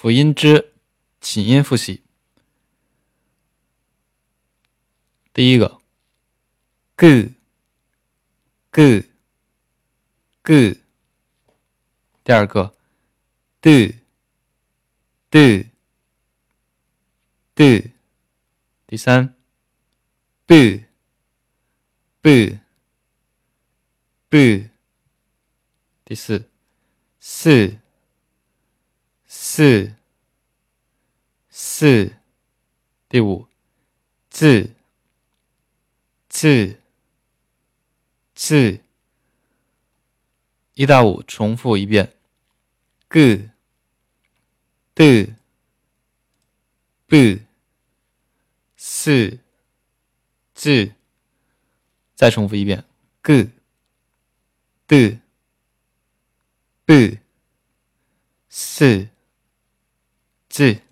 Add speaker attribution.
Speaker 1: 辅音之起音复习。第一个，g，g，g。第二个，d，d，d。第三，b，b，b。第四，四。四，四，第五，字，字，字，一到五重复一遍，g，d，b，四，字，再重复一遍，g，d，b，四。字。